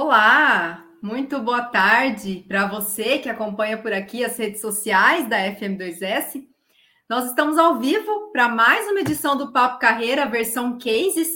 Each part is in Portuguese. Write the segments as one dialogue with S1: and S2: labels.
S1: Olá, muito boa tarde para você que acompanha por aqui as redes sociais da FM2S. Nós estamos ao vivo para mais uma edição do Papo Carreira, versão Cases.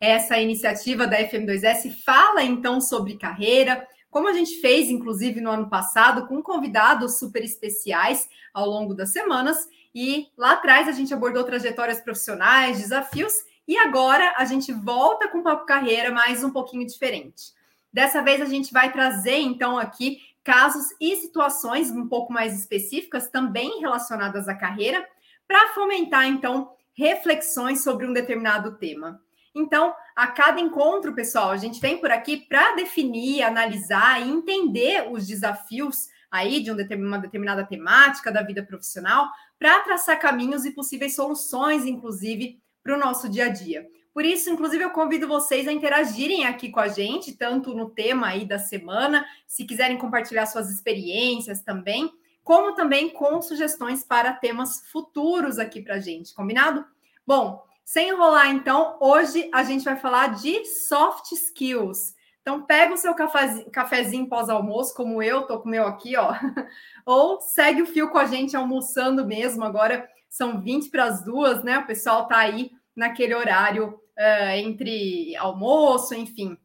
S1: Essa iniciativa da FM2S fala então sobre carreira, como a gente fez, inclusive, no ano passado, com convidados super especiais ao longo das semanas. E lá atrás a gente abordou trajetórias profissionais, desafios, e agora a gente volta com o Papo Carreira, mais um pouquinho diferente. Dessa vez a gente vai trazer então aqui casos e situações um pouco mais específicas, também relacionadas à carreira, para fomentar então reflexões sobre um determinado tema. Então, a cada encontro, pessoal, a gente vem por aqui para definir, analisar e entender os desafios aí de uma determinada temática da vida profissional, para traçar caminhos e possíveis soluções, inclusive, para o nosso dia a dia. Por isso, inclusive, eu convido vocês a interagirem aqui com a gente, tanto no tema aí da semana, se quiserem compartilhar suas experiências também, como também com sugestões para temas futuros aqui para a gente, combinado? Bom, sem enrolar, então, hoje a gente vai falar de soft skills. Então, pega o seu cafezinho, cafezinho pós-almoço, como eu, tô com o meu aqui, ó, ou segue o fio com a gente almoçando mesmo. Agora são 20 para as duas, né? O pessoal tá aí naquele horário uh, entre almoço, enfim,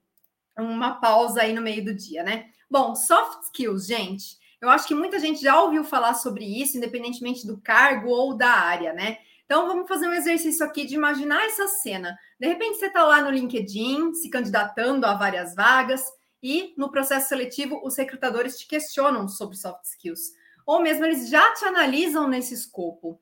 S1: uma pausa aí no meio do dia, né? Bom, soft skills, gente. Eu acho que muita gente já ouviu falar sobre isso, independentemente do cargo ou da área, né? Então vamos fazer um exercício aqui de imaginar essa cena. De repente você está lá no LinkedIn, se candidatando a várias vagas, e no processo seletivo os recrutadores te questionam sobre soft skills. Ou mesmo eles já te analisam nesse escopo.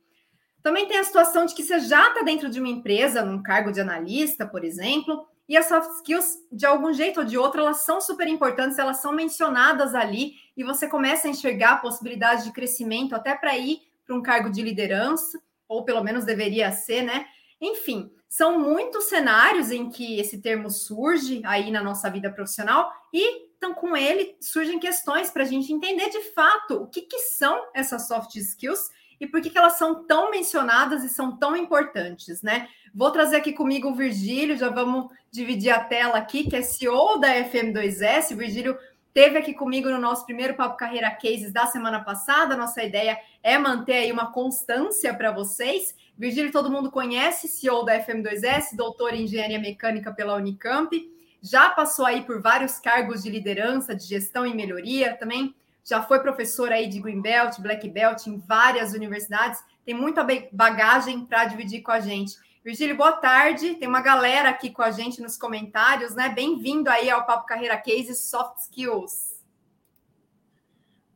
S1: Também tem a situação de que você já está dentro de uma empresa, num cargo de analista, por exemplo, e as soft skills, de algum jeito ou de outro, elas são super importantes, elas são mencionadas ali, e você começa a enxergar a possibilidade de crescimento até para ir para um cargo de liderança, ou pelo menos deveria ser, né? Enfim, são muitos cenários em que esse termo surge aí na nossa vida profissional, e então com ele surgem questões para a gente entender de fato o que, que são essas soft skills e por que, que elas são tão mencionadas e são tão importantes, né? Vou trazer aqui comigo o Virgílio, já vamos dividir a tela aqui, que é CEO da FM2S. O Virgílio teve aqui comigo no nosso primeiro Papo Carreira Cases da semana passada. Nossa ideia é manter aí uma constância para vocês. Virgílio, todo mundo conhece, CEO da FM2S, doutor em engenharia mecânica pela Unicamp. Já passou aí por vários cargos de liderança, de gestão e melhoria, também já foi professor aí de Green Belt, Black Belt em várias universidades, tem muita bagagem para dividir com a gente. Virgílio, boa tarde. Tem uma galera aqui com a gente nos comentários, né? Bem-vindo aí ao Papo Carreira Case Soft Skills.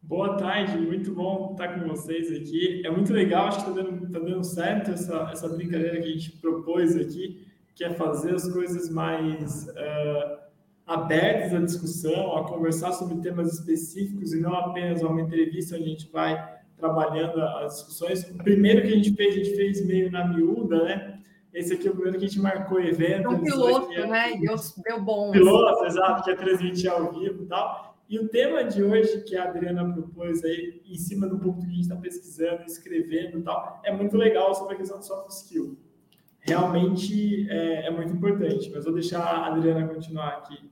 S2: Boa tarde, muito bom estar com vocês aqui. É muito legal, acho que está dando, tá dando certo essa, essa brincadeira que a gente propôs aqui, que é fazer as coisas mais. Uh, abertos à discussão, a conversar sobre temas específicos e não apenas uma entrevista onde a gente vai trabalhando as discussões. O primeiro que a gente fez, a gente fez meio na miúda, né? Esse aqui é o primeiro que a gente marcou evento.
S1: Um piloto, é, né? Deu, deu bom.
S2: Piloto, exato, que é transmitir ao vivo e tal. E o tema de hoje que a Adriana propôs aí, em cima do ponto que a gente está pesquisando, escrevendo e tal, é muito legal sobre a questão do soft skill. Realmente é, é muito importante, mas vou deixar a Adriana continuar aqui.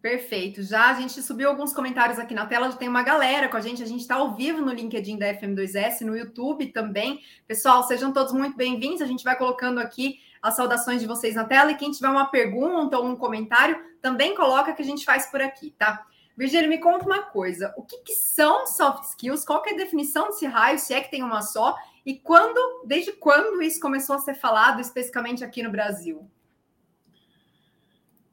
S1: Perfeito. Já a gente subiu alguns comentários aqui na tela, já tem uma galera com a gente. A gente está ao vivo no LinkedIn da FM2S, no YouTube também. Pessoal, sejam todos muito bem-vindos. A gente vai colocando aqui as saudações de vocês na tela. E quem tiver uma pergunta ou um comentário, também coloca que a gente faz por aqui, tá? Virgílio, me conta uma coisa. O que, que são soft skills? Qual é a definição desse raio, se é que tem uma só? E quando, desde quando isso começou a ser falado especificamente aqui no Brasil?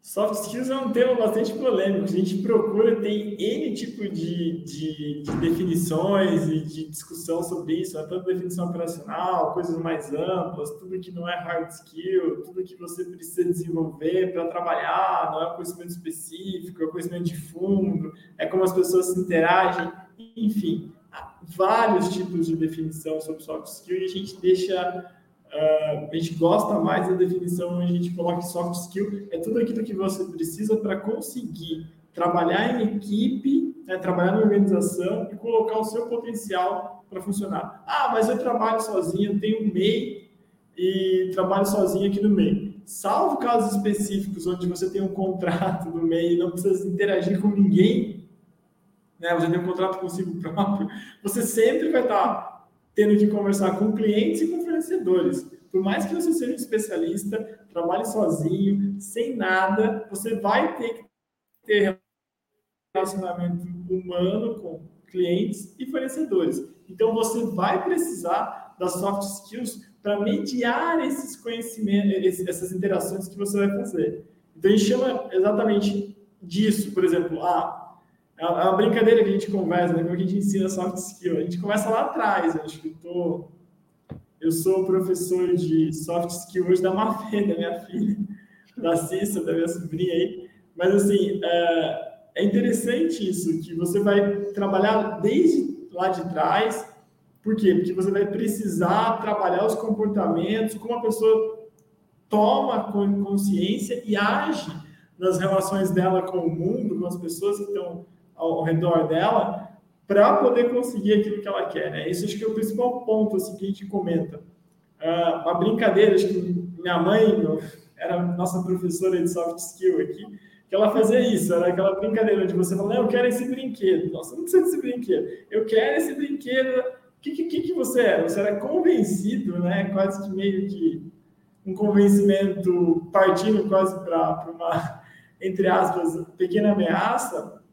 S2: Soft skills é um tema bastante polêmico. A gente procura, tem N tipo de, de, de definições e de discussão sobre isso, né? tanto definição operacional, coisas mais amplas, tudo que não é hard skill, tudo que você precisa desenvolver para trabalhar, não é conhecimento específico, é conhecimento de fundo, é como as pessoas se interagem, enfim, vários tipos de definição sobre soft skill e a gente deixa Uh, a gente gosta mais da definição onde a gente coloca soft skill, é tudo aquilo que você precisa para conseguir trabalhar em equipe, né, trabalhar na organização e colocar o seu potencial para funcionar. Ah, mas eu trabalho sozinho, tenho um MEI e trabalho sozinho aqui no meio. salvo casos específicos onde você tem um contrato no meio e não precisa interagir com ninguém, né? Você tem um contrato consigo próprio, você sempre vai estar tendo que conversar com clientes e com fornecedores. Por mais que você seja um especialista, trabalhe sozinho, sem nada, você vai ter que ter relacionamento humano com clientes e fornecedores. Então você vai precisar das soft skills para mediar esses conhecimentos, essas interações que você vai fazer. Então, a gente chama exatamente disso, por exemplo, a, a, a brincadeira que a gente conversa, né, como a gente ensina soft skill. A gente começa lá atrás, eu acho que tô, eu sou professor de soft skill hoje da Mafê, da minha filha, da Cissa, da minha sobrinha aí. Mas, assim, é, é interessante isso, que você vai trabalhar desde lá de trás, por quê? Porque você vai precisar trabalhar os comportamentos, como a pessoa toma consciência e age nas relações dela com o mundo, com as pessoas que estão ao redor dela, para poder conseguir aquilo que ela quer. Né? Isso acho que é o principal ponto assim, que a gente comenta. Uh, uma brincadeira, acho que minha mãe era nossa professora de soft skill aqui, que ela fazia isso, era aquela brincadeira onde você fala, eu quero esse brinquedo. Nossa, não precisa desse brinquedo. Eu quero esse brinquedo que, que, que você era? Você era convencido, né? Quase que meio que um convencimento partindo quase para uma, entre aspas, pequena ameaça.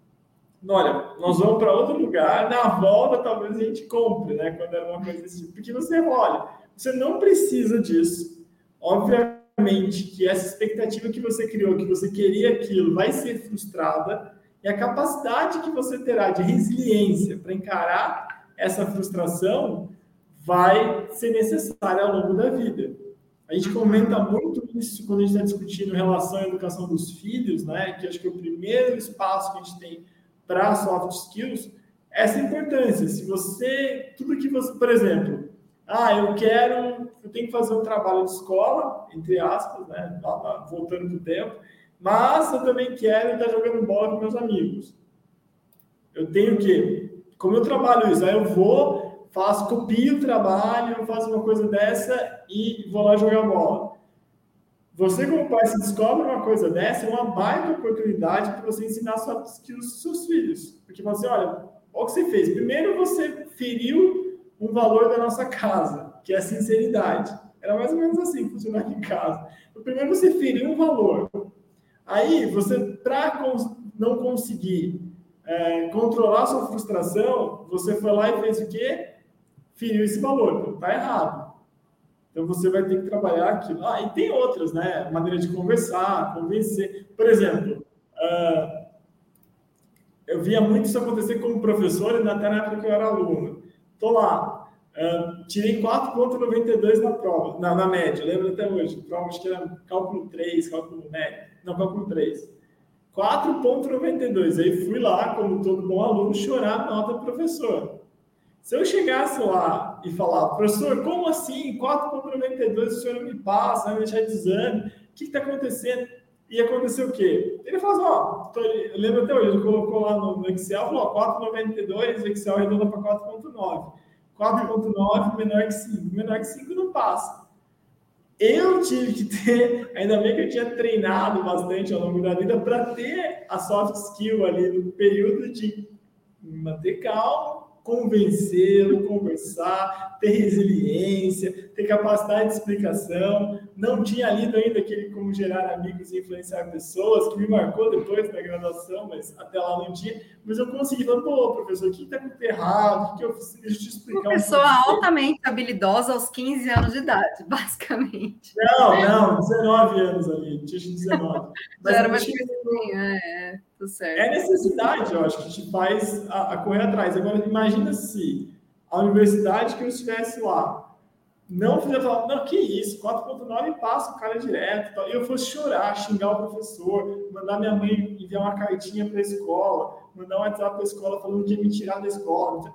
S2: Olha, nós vamos para outro lugar, na volta talvez a gente compre, né? Quando era uma coisa tipo. Porque você, olha, você não precisa disso. Obviamente que essa expectativa que você criou, que você queria aquilo, vai ser frustrada. E a capacidade que você terá de resiliência para encarar essa frustração vai ser necessária ao longo da vida. A gente comenta muito isso quando a gente está discutindo relação à educação dos filhos, né? Que acho que é o primeiro espaço que a gente tem para soft skills, essa importância. Se você, tudo que você, por exemplo, ah, eu quero, eu tenho que fazer um trabalho de escola, entre aspas, né? Voltando para o tempo, mas eu também quero estar jogando bola com meus amigos. Eu tenho que como eu trabalho isso? Aí eu vou, faço, copio o trabalho, faço uma coisa dessa e vou lá jogar bola. Você, como pai, se descobre uma coisa dessa, é uma baita oportunidade para você ensinar soft skills seus filhos. Porque você, olha, olha o que você fez. Primeiro, você feriu um valor da nossa casa, que é a sinceridade. Era mais ou menos assim que funcionava em casa. Primeiro, você feriu um valor. Aí, você, para não conseguir é, controlar sua frustração, você foi lá e fez o quê? Feriu esse valor. Então, tá errado. Então, você vai ter que trabalhar aquilo. Ah, e tem outras, né? Maneira de conversar, convencer. Por exemplo, uh, eu via muito isso acontecer como professor, e até na época que eu era aluno. Tô lá, uh, tirei 4,92 na prova, na, na média, lembro até hoje. Prova, acho que era cálculo 3, cálculo médio. Não, cálculo 3. 4,92. Aí fui lá, como todo bom aluno, chorar a nota do professor. Se eu chegasse lá e falar, professor, como assim? 4,92 o senhor me passa, vai me deixar de exame, o que está acontecendo? E aconteceu o quê? Ele falou ó, eu lembro até hoje, ele colocou lá no, Excel, falou, 4,92, o Excel arredonda para 4,9. 4,9 menor que 5. Menor que 5 não passa. Eu tive que ter, ainda bem que eu tinha treinado bastante ao longo da vida para ter a soft skill ali no período de manter calmo, convencê-lo, conversar, ter resiliência, ter capacidade de explicação. Não tinha lido ainda aquele Como Gerar Amigos e Influenciar Pessoas, que me marcou depois na graduação, mas até lá não tinha. Mas eu consegui falar, pô, professor, o que está errado? O que eu eu te explicar.
S1: Uma pessoa um altamente habilidosa aos 15 anos de idade, basicamente.
S2: Não, não, 19 anos ali, tinha 19.
S1: Mas Já era uma coisinha, é. Certo.
S2: É necessidade, eu acho, que te faz a, a, correr atrás. Agora, imagina se a universidade que eu estivesse lá não fizesse falar, não, que isso, 4.9 passa o cara direto. E eu fosse chorar, xingar o professor, mandar minha mãe enviar uma cartinha para a escola, mandar um WhatsApp para a escola falando que ia me tirar da escola.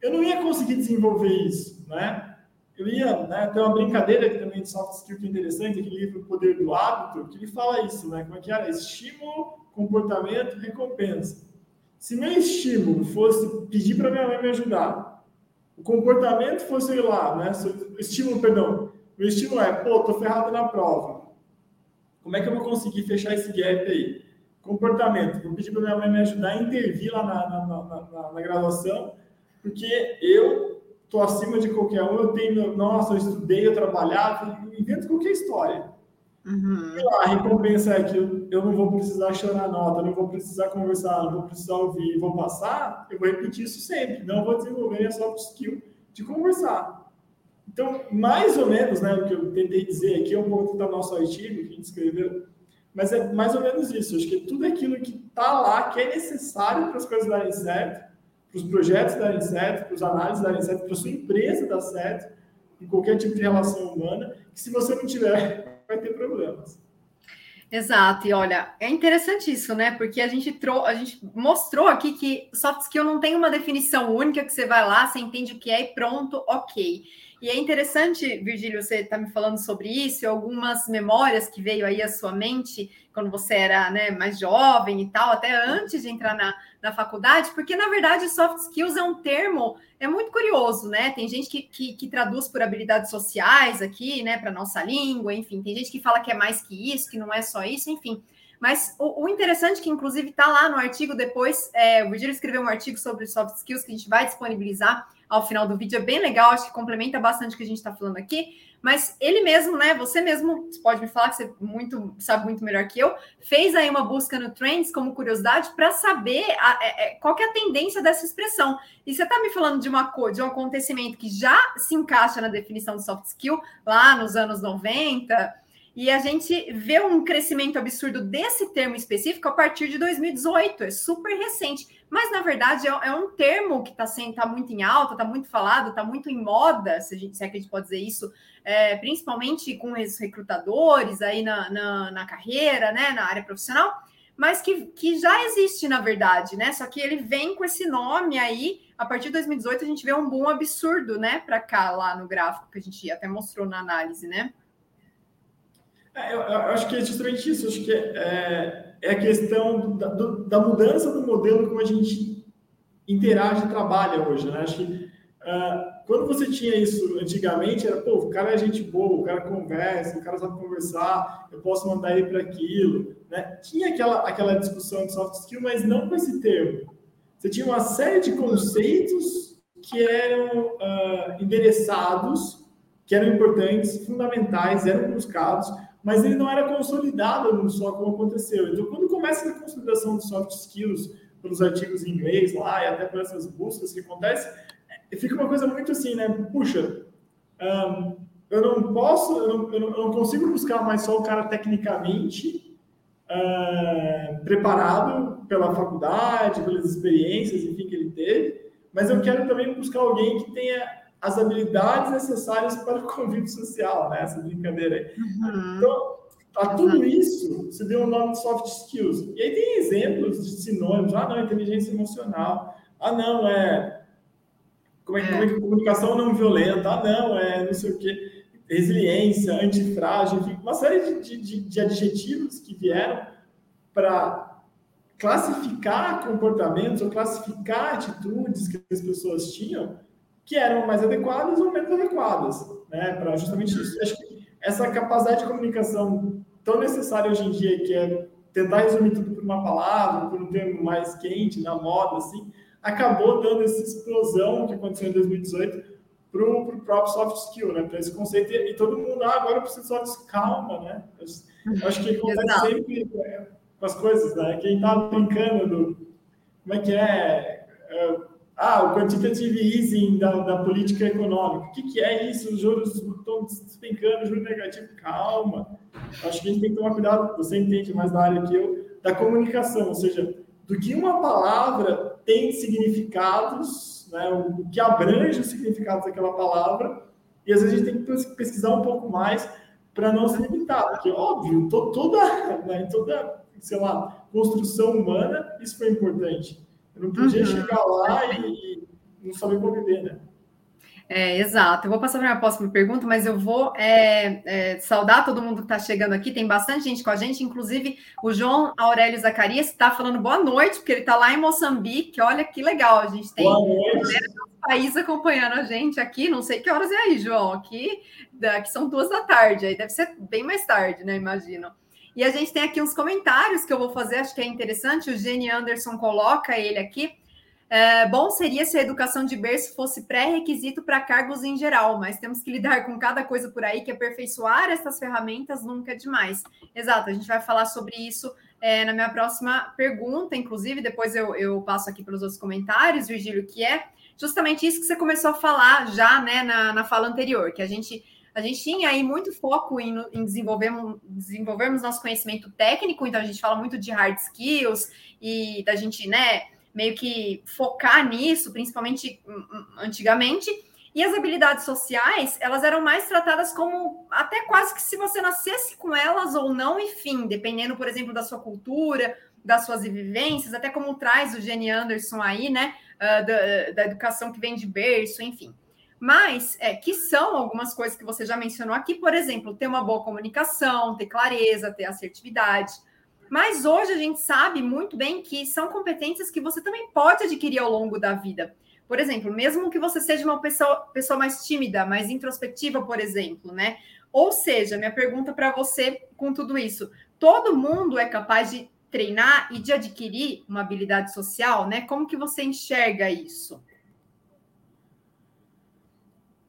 S2: Eu não ia conseguir desenvolver isso, né? Eu ia, né, tem uma brincadeira aqui também de soft skill que é interessante, aquele livro O Poder do Hábito, que ele fala isso, né? Como é que era? Estímulo comportamento, recompensa. Se meu estímulo fosse pedir para minha mãe me ajudar, o comportamento fosse lá, né? O estímulo, perdão, meu estímulo é, pô, tô ferrado na prova. Como é que eu vou conseguir fechar esse gap aí? Comportamento. Vou pedir para minha mãe me ajudar a intervir lá na, na, na, na, na graduação, porque eu estou acima de qualquer um, eu tenho, nossa, eu estudei, eu trabalhava, invento qualquer história. Uhum. a recompensa é que eu, não vou precisar chorar nota, não vou precisar conversar, não vou precisar ouvir, vou passar, eu vou repetir isso sempre. Não vou desenvolver a soft skill de conversar. Então, mais ou menos, né, o que eu tentei dizer aqui é um pouco do nosso artigo que a gente escreveu, mas é mais ou menos isso. Acho que tudo aquilo que está lá, que é necessário para as coisas darem certo, para os projetos darem certo, para os análises darem certo, para a sua empresa dar certo, em qualquer tipo de relação humana, que se você não tiver, vai ter problemas.
S1: Exato, e olha, é interessante isso, né? Porque a gente, trou a gente mostrou aqui que soft skill não tem uma definição única que você vai lá, você entende o que é e pronto, ok. E é interessante, Virgílio, você está me falando sobre isso, algumas memórias que veio aí à sua mente quando você era né, mais jovem e tal, até antes de entrar na, na faculdade, porque na verdade soft skills é um termo, é muito curioso, né? Tem gente que, que, que traduz por habilidades sociais aqui, né, para nossa língua, enfim, tem gente que fala que é mais que isso, que não é só isso, enfim. Mas o, o interessante que, inclusive, está lá no artigo depois, é, o Virgílio escreveu um artigo sobre soft skills que a gente vai disponibilizar ao final do vídeo, é bem legal, acho que complementa bastante o que a gente está falando aqui. Mas ele mesmo, né? Você mesmo pode me falar que você muito, sabe muito melhor que eu, fez aí uma busca no Trends como curiosidade para saber a, a, é, é, qual é a tendência dessa expressão. E você está me falando de uma de um acontecimento que já se encaixa na definição de soft skill lá nos anos 90 e a gente vê um crescimento absurdo desse termo específico a partir de 2018, é super recente. Mas, na verdade, é, é um termo que está tá muito em alta, está muito falado, está muito em moda, se, a gente, se é que a gente pode dizer isso, é, principalmente com os recrutadores aí na, na, na, carreira, né, na área profissional, mas que, que já existe, na verdade, né? Só que ele vem com esse nome aí. A partir de 2018, a gente vê um boom absurdo, né, para cá, lá no gráfico, que a gente até mostrou na análise, né?
S2: É, eu, eu, acho que é justamente isso. Acho que é, é a questão da, do, da, mudança do modelo como a gente interage e trabalha hoje. Né? Acho que uh, quando você tinha isso antigamente, era, pô, o cara é gente boa, o cara conversa, o cara sabe conversar, eu posso mandar ele para aquilo. Né? Tinha aquela, aquela discussão de soft skill, mas não com esse termo. Você tinha uma série de conceitos que eram uh, endereçados, que eram importantes, fundamentais, eram buscados, mas ele não era consolidado no só como aconteceu. Então, quando começa a consolidação de soft skills pelos artigos em inglês lá e até por essas buscas que acontecem, é, fica uma coisa muito assim, né? Puxa, um, eu não posso, eu não, eu não, consigo buscar mais só o cara tecnicamente uh, preparado pela faculdade, pelas experiências, enfim, que ele teve, mas eu quero também buscar alguém que tenha as habilidades necessárias para o convívio social, né? Essa brincadeira aí. Uhum. Então, a tudo isso se deu o um nome de soft skills. E aí tem exemplos de sinônimos. Ah, não, inteligência emocional. Ah, não, é. Como é, é. Como é que comunicação não violenta? Ah, não, é não sei o quê. Resiliência, antifrágil, enfim, uma série de, de, de adjetivos que vieram para classificar comportamentos ou classificar atitudes que as pessoas tinham que eram mais adequadas ou menos adequadas, né? Para justamente isso. Acho que essa capacidade de comunicação tão necessária hoje em dia, que é tentar resumir tudo por uma palavra, por um termo mais quente, na moda, assim, acabou dando essa explosão que aconteceu em 2018 para o próprio soft skill, né? Para esse conceito. E todo mundo, ah, agora eu preciso soft skill. Calma, né? Eu acho que acontece sempre com as coisas, né? Quem está brincando do. Como é que é? é ah, o quantitative easing da, da política econômica. O que, que é isso? Os juros estão despencando, juro negativo. Calma. Acho que a gente tem que tomar cuidado, você entende mais da área que eu, da comunicação, ou seja, do que uma palavra tem significados, né, o que abrange os significados daquela palavra, e às vezes a gente tem que pesquisar um pouco mais para não se limitar, porque, óbvio, to, toda, né, toda, sei lá, construção humana, isso foi importante eu não podia uhum. chegar lá e, e não saber conviver, né?
S1: É, exato. Eu vou passar para a minha próxima pergunta, mas eu vou é, é, saudar todo mundo que está chegando aqui. Tem bastante gente com a gente, inclusive o João Aurélio Zacarias está falando boa noite, porque ele está lá em Moçambique. Olha que legal, a gente tem um país acompanhando a gente aqui. Não sei que horas é aí, João. Aqui, aqui são duas da tarde, aí deve ser bem mais tarde, né? Imagino. E a gente tem aqui uns comentários que eu vou fazer, acho que é interessante. O Gene Anderson coloca ele aqui. É, bom seria se a educação de berço fosse pré-requisito para cargos em geral, mas temos que lidar com cada coisa por aí que aperfeiçoar essas ferramentas nunca é demais. Exato, a gente vai falar sobre isso é, na minha próxima pergunta, inclusive, depois eu, eu passo aqui para os outros comentários, Virgílio, que é justamente isso que você começou a falar já né, na, na fala anterior, que a gente a gente tinha aí muito foco em, em desenvolvermos, desenvolvermos nosso conhecimento técnico, então a gente fala muito de hard skills e da gente, né, meio que focar nisso, principalmente hum, hum, antigamente. E as habilidades sociais, elas eram mais tratadas como até quase que se você nascesse com elas ou não, enfim, dependendo, por exemplo, da sua cultura, das suas vivências, até como traz o Jenny Anderson aí, né, uh, da, da educação que vem de berço, enfim. Mas é, que são algumas coisas que você já mencionou aqui, por exemplo, ter uma boa comunicação, ter clareza, ter assertividade. Mas hoje a gente sabe muito bem que são competências que você também pode adquirir ao longo da vida. Por exemplo, mesmo que você seja uma pessoa, pessoa mais tímida, mais introspectiva, por exemplo, né? Ou seja, minha pergunta para você com tudo isso: todo mundo é capaz de treinar e de adquirir uma habilidade social, né? Como que você enxerga isso?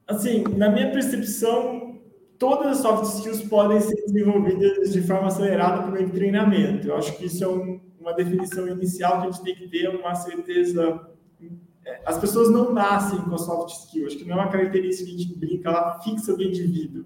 S2: Assim, na minha percepção, todas as soft skills podem ser desenvolvidas de forma acelerada por meio de treinamento. Eu acho que isso é um, uma definição inicial que a gente tem que ter uma certeza. É, as pessoas não nascem com soft skills, acho que não é uma característica que a gente brinca, ela fixa do indivíduo.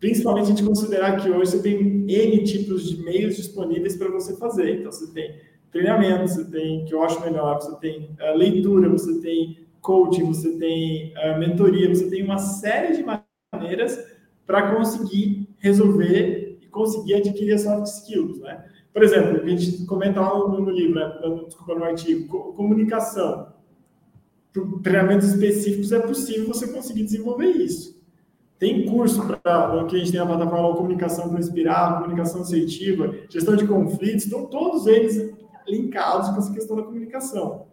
S2: Principalmente a gente considerar que hoje você tem N tipos de meios disponíveis para você fazer. Então, você tem treinamento, você tem, que eu acho melhor, você tem uh, leitura, você tem coaching, você tem uh, mentoria, você tem uma série de maneiras para conseguir resolver e conseguir adquirir as soft skills, né? Por exemplo, a gente comenta lá no, livro, né? desculpa, no artigo, comunicação. Por treinamentos específicos é possível você conseguir desenvolver isso. Tem curso para que a gente tem na plataforma comunicação para inspirar, comunicação assertiva, gestão de conflitos, estão todos eles linkados com essa questão da comunicação.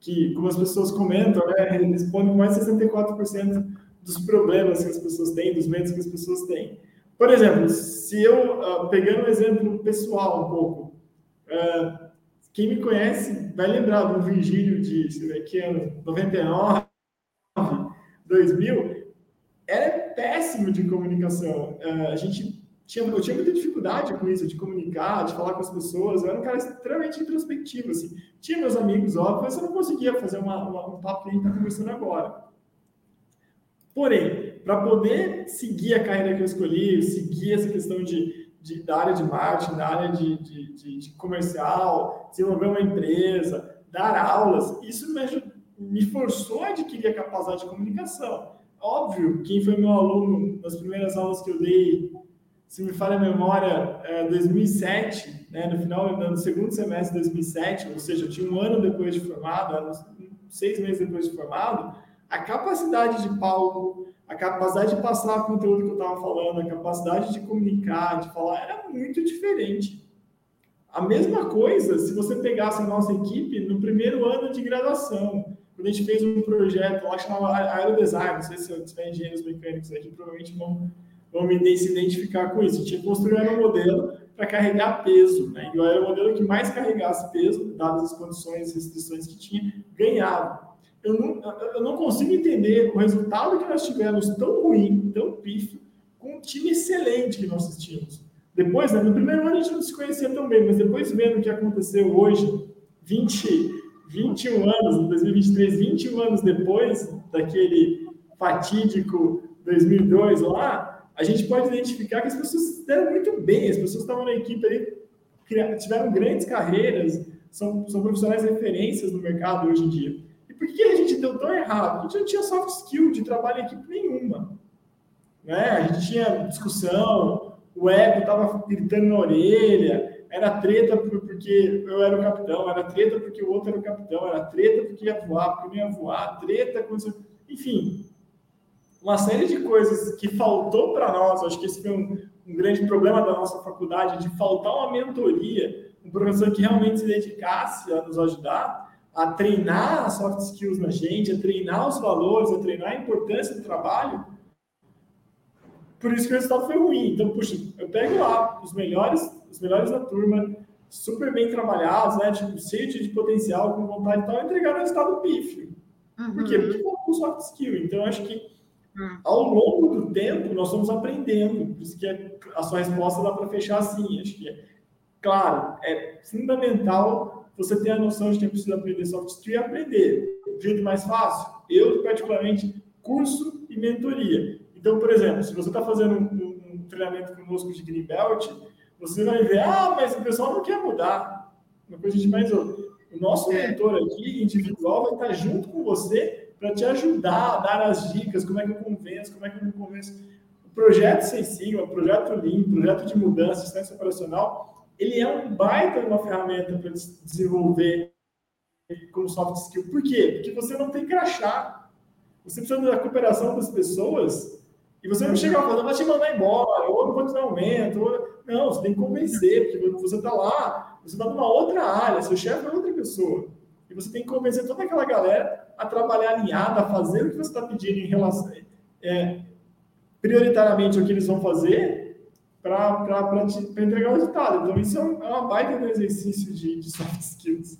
S2: Que, como as pessoas comentam, né, responde com mais de 64% dos problemas que as pessoas têm, dos medos que as pessoas têm. Por exemplo, se eu, uh, pegando um exemplo pessoal um pouco, uh, quem me conhece vai lembrar do Virgílio de, sei lá, que ano, 99, 2000, era péssimo de comunicação. Uh, a gente tinha, eu tinha muita dificuldade com isso, de comunicar, de falar com as pessoas. Eu era um cara extremamente introspectivo, assim. Tinha meus amigos, óbvio, mas eu não conseguia fazer uma, uma, um papo que a gente está conversando agora. Porém, para poder seguir a carreira que eu escolhi, seguir essa questão de, de da área de marketing, da área de, de, de, comercial, desenvolver uma empresa, dar aulas, isso me, me forçou a adquirir a capacidade de comunicação. Óbvio, quem foi meu aluno nas primeiras aulas que eu dei, se me falha a memória, é 2007, né, no final do segundo semestre de 2007, ou seja, eu tinha um ano depois de formado, seis meses depois de formado, a capacidade de palco, a capacidade de passar o conteúdo que eu estava falando, a capacidade de comunicar, de falar, era muito diferente. A mesma coisa se você pegasse a nossa equipe no primeiro ano de graduação, quando a gente fez um projeto lá que chamava Aerodesign, não sei se eu tiver engenheiros mecânicos aqui, provavelmente vão, vão se identificar com isso. A gente construído um modelo para carregar peso, né? e o aeromodelo que mais carregasse peso, dadas as condições e restrições que tinha, ganhava eu não, eu não consigo entender o resultado que nós tivemos tão ruim, tão pífio, com um time excelente que nós tínhamos. Depois, né, no primeiro ano a gente não se conhecia tão bem, mas depois vendo o que aconteceu hoje, 20, 21 anos, em 2023, 21 anos depois daquele fatídico 2002 lá, a gente pode identificar que as pessoas deram muito bem, as pessoas estavam na equipe ali, tiveram grandes carreiras, são, são profissionais referências no mercado hoje em dia por que a gente deu tão errado? A gente não tinha soft skill de trabalho em equipe nenhuma. Né? A gente tinha discussão, o ego estava gritando na orelha, era treta porque eu era o capitão, era treta porque o outro era o capitão, era treta porque ia voar, porque não ia voar, treta com... Enfim, uma série de coisas que faltou para nós, acho que esse foi um, um grande problema da nossa faculdade, de faltar uma mentoria, um professor que realmente se dedicasse a nos ajudar, a treinar as soft skills na gente, a treinar os valores, a treinar a importância do trabalho, por isso que o resultado foi ruim. Então, puxa, eu pego lá os melhores os melhores da turma, super bem trabalhados, né? Tipo, cheio de potencial, com vontade e tal, entregaram resultado pífio. Uhum. Por quê? Porque faltou soft skill. Então, acho que uhum. ao longo do tempo, nós estamos aprendendo. Por isso que a sua resposta dá para fechar assim. Acho que, é, claro, é fundamental você ter a noção de que precisa aprender soft skill e aprender. O jeito mais fácil, eu, particularmente, curso e mentoria. Então, por exemplo, se você está fazendo um, um, um, treinamento conosco de Greenbelt, você vai ver, ah, mas o pessoal não quer mudar. Uma coisa a gente mais ouve. O nosso é. mentor aqui, individual, vai estar junto com você para te ajudar a dar as dicas, como é que eu convenço, como é que eu não convenço. O projeto Sensível, o projeto Lean, o projeto de mudança, assistência operacional, ele é um baita uma ferramenta para desenvolver como soft skill. Por quê? Porque você não tem crachá. Você precisa da cooperação das pessoas e você não chega falando, vai te mandar embora, ou não vou te dar aumento. Ou... Não, você tem que convencer, porque você está lá, você está numa outra área, seu chefe é outra pessoa. E você tem que convencer toda aquela galera a trabalhar alinhada, a fazer o que você está pedindo em relação. É, prioritariamente o que eles vão fazer para entregar o resultado. Então, isso é, é uma baita do exercício de, de soft skills.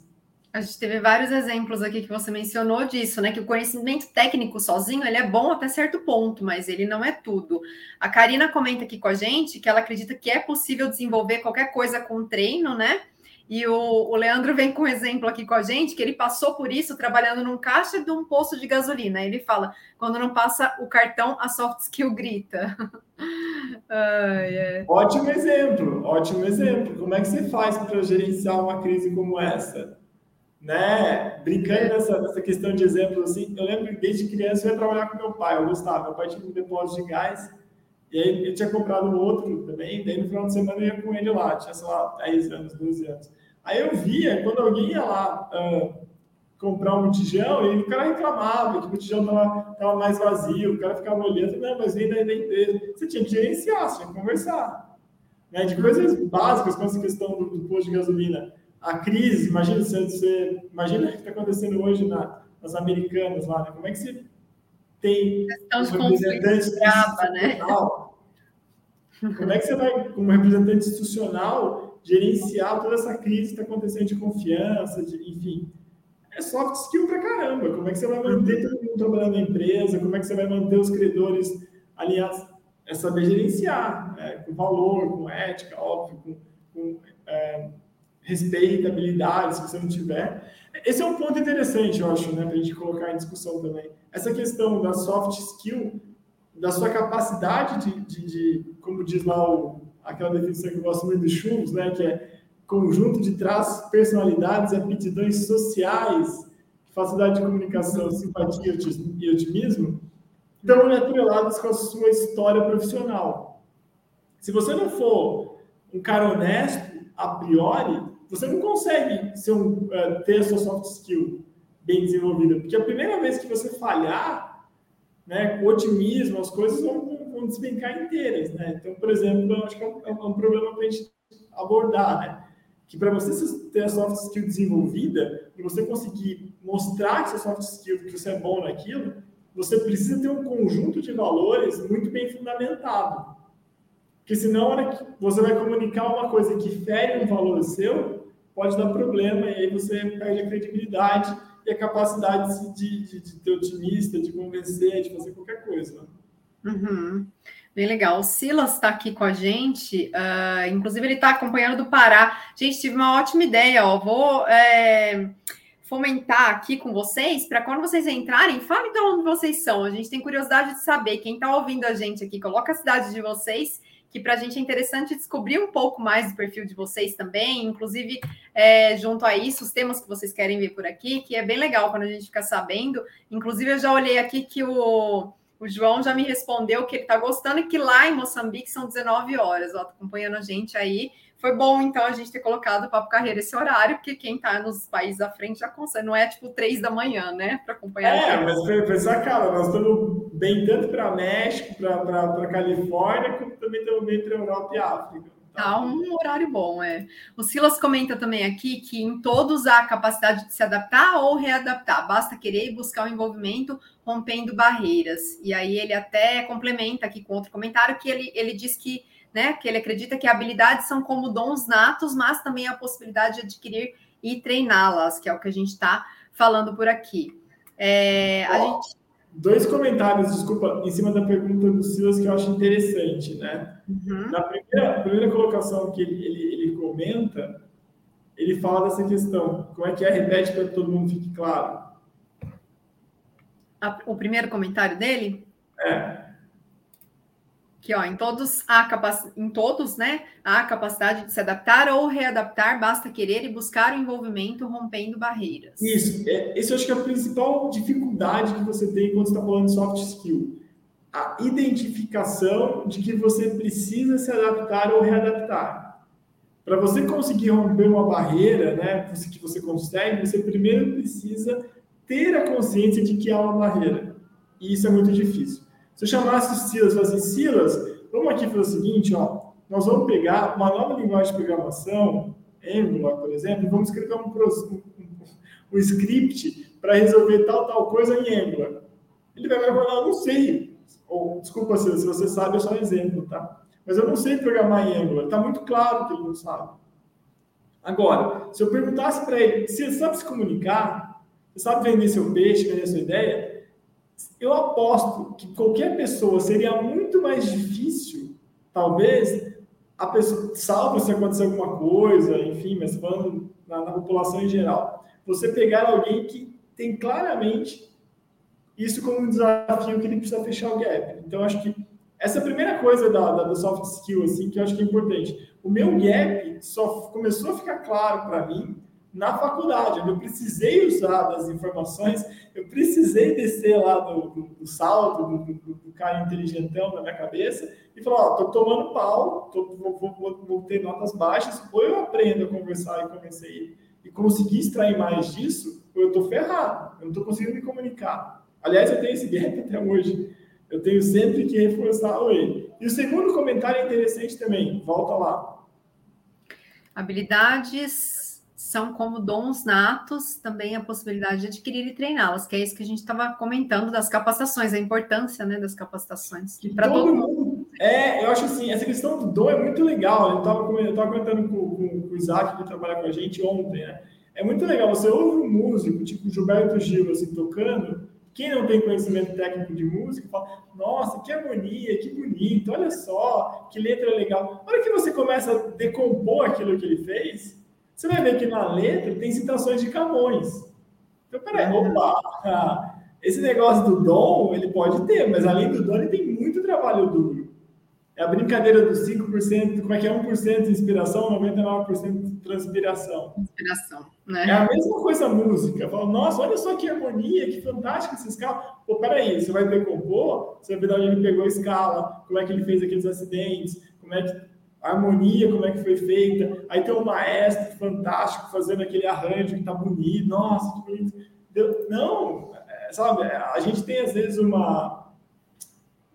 S1: A gente teve vários exemplos aqui que você mencionou disso, né? Que o conhecimento técnico sozinho ele é bom até certo ponto, mas ele não é tudo. A Karina comenta aqui com a gente que ela acredita que é possível desenvolver qualquer coisa com treino, né? E o, o, Leandro vem com um exemplo aqui com a gente, que ele passou por isso trabalhando num caixa de um posto de gasolina. Ele fala: quando não passa o cartão, a soft skill grita.
S2: Ótimo exemplo, ótimo exemplo. Como é que você faz para gerenciar uma crise como essa? né? Brincando nessa, nessa questão de exemplo, assim, eu lembro que desde criança eu ia trabalhar com meu pai, eu gostava. Meu pai tinha um depósito de gás, e aí eu tinha comprado um outro também, daí no final de semana eu ia com ele lá, tinha, sei lá, 10 anos, 12 anos. Aí eu via, quando alguém ia lá uh, comprar um botijão, e o cara reclamava que o botijão estava tava mais vazio, o cara ficava olhando, não, mas vem da, empresa. Você tinha que gerenciar, você tinha que conversar. Né? De coisas básicas, como essa questão do, do posto de gasolina a crise, imagina você, você imagina o que está acontecendo hoje na, nas americanas lá, né? Como é que você tem
S1: um representante
S2: institucional? Né? Como é que você vai, como representante institucional, gerenciar toda essa crise que está acontecendo de confiança, de, enfim. É soft skill pra caramba. Como é que você vai manter todo mundo trabalhando na empresa? Como é que você vai manter os credores alinhados? É saber gerenciar, né? com valor, com ética, óbvio, com, com é, respeitabilidade, se você não tiver. Esse é um ponto interessante, eu acho, né, para a gente colocar em discussão também. Essa questão da soft skill, da sua capacidade de, de, de como diz lá o, aquela definição que eu gosto muito do Schultz, né, que é conjunto de traços, personalidades e aptidões sociais, facilidade de comunicação, simpatia e otimismo, estão atrelados com a sua história profissional. Se você não for um cara honesto, a priori, você não consegue ser um, uh, ter a sua soft skill bem desenvolvida, porque a primeira vez que você falhar, né, com otimismo, as coisas vão, vão despencar inteiras, né? Então, por exemplo, acho que é um, é um problema para a gente abordar, né? Que para você ter a soft skill desenvolvida e você conseguir mostrar que sua soft skill, que você é bom naquilo, você precisa ter um conjunto de valores muito bem fundamentado. Porque senão, hora que você vai comunicar uma coisa que fere um valor seu, pode dar problema, e aí você perde a credibilidade e a capacidade de, de, de ter otimista, de convencer, de fazer qualquer coisa.
S1: Uhum. Bem legal. O Silas está aqui com a gente, uh, inclusive ele está acompanhando do Pará. Gente, tive uma ótima ideia, ó. Vou é, fomentar aqui com vocês para quando vocês entrarem, falem de onde vocês são. A gente tem curiosidade de saber. Quem está ouvindo a gente aqui, coloca a cidade de vocês que para a gente é interessante descobrir um pouco mais do perfil de vocês também, inclusive é, junto a isso, os temas que vocês querem ver por aqui, que é bem legal quando a gente fica sabendo. Inclusive, eu já olhei aqui que o, o João já me respondeu que ele está gostando e que lá em Moçambique são 19 horas, ó, tá acompanhando a gente aí. Foi bom, então, a gente ter colocado o Papo Carreira esse horário, porque quem está nos países à frente já consegue, não é tipo três da manhã, né? Para acompanhar.
S2: É, mas foi, sacada. Nós estamos bem tanto para México, para Califórnia, como também estamos bem para Europa e África.
S1: Tá um horário bom, é. O Silas comenta também aqui que em todos há a capacidade de se adaptar ou readaptar, basta querer e buscar o envolvimento rompendo barreiras. E aí ele até complementa aqui com outro comentário que ele, ele diz que né? Que ele acredita que habilidades são como dons natos, mas também a possibilidade de adquirir e treiná-las, que é o que a gente está falando por aqui. É, a gente...
S2: Dois comentários, desculpa, em cima da pergunta do Silas, que eu acho interessante, né? Uhum. Na primeira, primeira colocação que ele, ele, ele comenta, ele fala dessa questão. Como é que é? Repete para que todo mundo fique claro.
S1: O primeiro comentário dele?
S2: É
S1: que ó, em todos há capac... em todos, né, há capacidade de se adaptar ou readaptar, basta querer e buscar o envolvimento rompendo barreiras.
S2: Isso, é, esse eu acho que é a principal dificuldade que você tem quando está falando de soft skill. A identificação de que você precisa se adaptar ou readaptar. Para você conseguir romper uma barreira, né, que você consegue, você primeiro precisa ter a consciência de que há uma barreira. E isso é muito difícil. Se eu chamasse o Silas e falasse, Silas, vamos aqui fazer o seguinte, ó, nós vamos pegar uma nova linguagem de programação, Angular, por exemplo, e vamos escrever um, um, script para resolver tal, tal coisa em Angular. Ele vai falar, não sei. Ou, desculpa, Silas, se você sabe, é só um exemplo, tá? Mas eu não sei programar em Angular. Está muito claro que ele não sabe. Agora, se eu perguntasse para ele, você sabe se comunicar? Você sabe vender seu peixe, vender sua ideia? Eu aposto que qualquer pessoa seria muito mais difícil, talvez, a pessoa, salvo se acontecer alguma coisa, enfim, mas falando na, na população em geral, você pegar alguém que tem claramente isso como um desafio que ele precisa fechar o gap. Então, acho que essa é a primeira coisa da, da, do soft skill, assim, que eu acho que é importante. O meu gap só começou a ficar claro para mim na faculdade, eu precisei usar das informações, eu precisei descer lá do, do, do salto, do, do, do, cara inteligentão na minha cabeça e falar, ó, tô tomando pau, tô, vou, vou, vou, ter notas baixas, ou eu aprendo a conversar e convencer e conseguir extrair mais disso, ou eu tô ferrado, eu não tô conseguindo me comunicar. Aliás, eu tenho esse gap até hoje, eu tenho sempre que reforçar ele. E o segundo comentário é interessante também, volta lá.
S1: Habilidades são como dons natos, também a possibilidade de adquirir e treiná-las, que é isso que a gente estava comentando das capacitações, a importância né, das capacitações.
S2: Para todo, todo mundo. É, eu acho assim, essa questão do dom é muito legal. Eu estava comentando com, com, com, o Isaac, que trabalha com a gente ontem, né? É muito legal. Você ouve um músico, tipo Gilberto Gil, assim, tocando. Quem não tem conhecimento técnico de música fala: Nossa, que harmonia, que bonito, olha só, que letra legal. A hora que você começa a decompor aquilo que ele fez, você vai ver que na letra tem citações de Camões. Então, peraí, opa, esse negócio do dom, ele pode ter, mas além do dom, ele tem muito trabalho duro. É a brincadeira dos 5%, como é que é 1% de inspiração, 99% de transpiração.
S1: Inspiração, né?
S2: É a mesma coisa a música. Fala, nossa, olha só que harmonia, que fantástico essa escala. Pô, peraí, você vai decompor, você vai ver de onde ele pegou a escala, como é que ele fez aqueles acidentes, como é que a harmonia, como é que foi feita. Aí tem um maestro fantástico fazendo aquele arranjo que tá bonito. Nossa, que bonito. Não, é, sabe, a gente tem às vezes uma.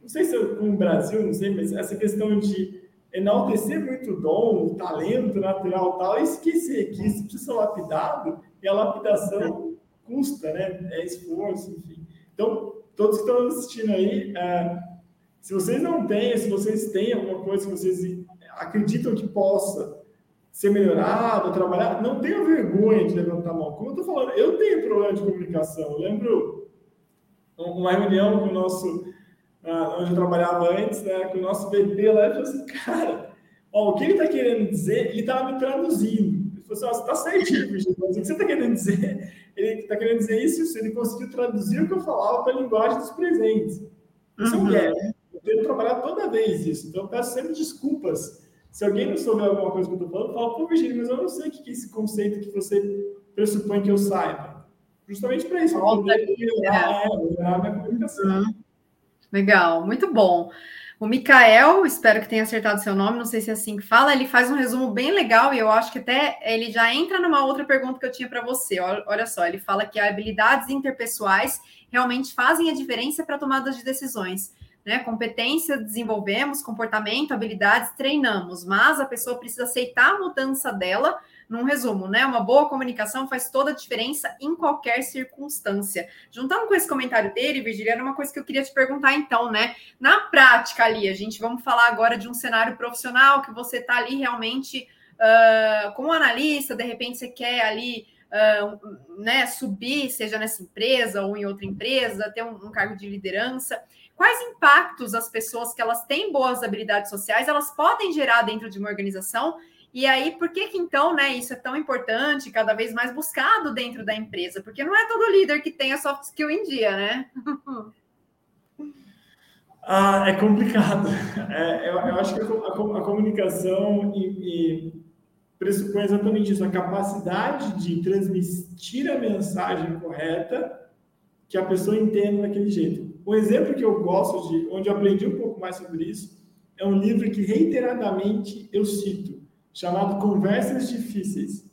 S2: Não sei se é como o Brasil, não sei, mas essa questão de enaltecer muito o dom, o talento natural tal, e esquecer que isso precisa ser lapidado e a lapidação custa, né? É esforço, enfim. Então, todos que estão assistindo aí, é, se vocês não têm, se vocês têm alguma coisa que vocês acreditam que possa ser melhorado, trabalhar, não tenha vergonha de levantar a mão. Como eu estou falando, eu tenho problema de comunicação. Eu lembro uma reunião com o nosso, ah, onde eu trabalhava antes, né, com o nosso VP lá, e falou assim, cara, ó, o que ele está querendo dizer, ele estava me traduzindo. Ele falou assim, ó, você está certinho, Virgínia, o que você está querendo dizer? Ele está querendo dizer isso, isso, ele conseguiu traduzir o que eu falava para a linguagem dos presentes. Isso uhum. é um gap. Eu tenho que trabalhar toda vez isso, então eu peço sempre desculpas se alguém não souber alguma coisa que eu estou falando, fala, pô, Virginia, mas eu não sei o que é esse conceito que você pressupõe que eu saiba. Justamente para isso, para melhorar, melhorar a minha comunicação. Uhum.
S1: Legal, muito bom. O Mikael, espero que tenha acertado seu nome, não sei se é assim que fala, ele faz um resumo bem legal e eu acho que até ele já entra numa outra pergunta que eu tinha para você. Olha só, ele fala que habilidades interpessoais realmente fazem a diferença para tomadas de decisões. Né? Competência desenvolvemos, comportamento, habilidades treinamos, mas a pessoa precisa aceitar a mudança dela num resumo, né? Uma boa comunicação faz toda a diferença em qualquer circunstância. Juntando com esse comentário dele, Virgília, era uma coisa que eu queria te perguntar então, né? Na prática ali, a gente vamos falar agora de um cenário profissional que você está ali realmente uh, como analista, de repente você quer ali uh, né, subir, seja nessa empresa ou em outra empresa, ter um, um cargo de liderança. Quais impactos as pessoas que elas têm boas habilidades sociais elas podem gerar dentro de uma organização e aí, por que que então, né, isso é tão importante, cada vez mais buscado dentro da empresa? Porque não é todo líder que tem a soft skill em dia, né?
S2: ah, é complicado. É, eu, eu, acho que a, a, a comunicação e, e pressupõe exatamente isso, a capacidade de transmitir a mensagem correta que a pessoa entenda daquele jeito. Um exemplo que eu gosto de, onde eu aprendi um pouco mais sobre isso, é um livro que reiteradamente eu cito, chamado Conversas Difíceis.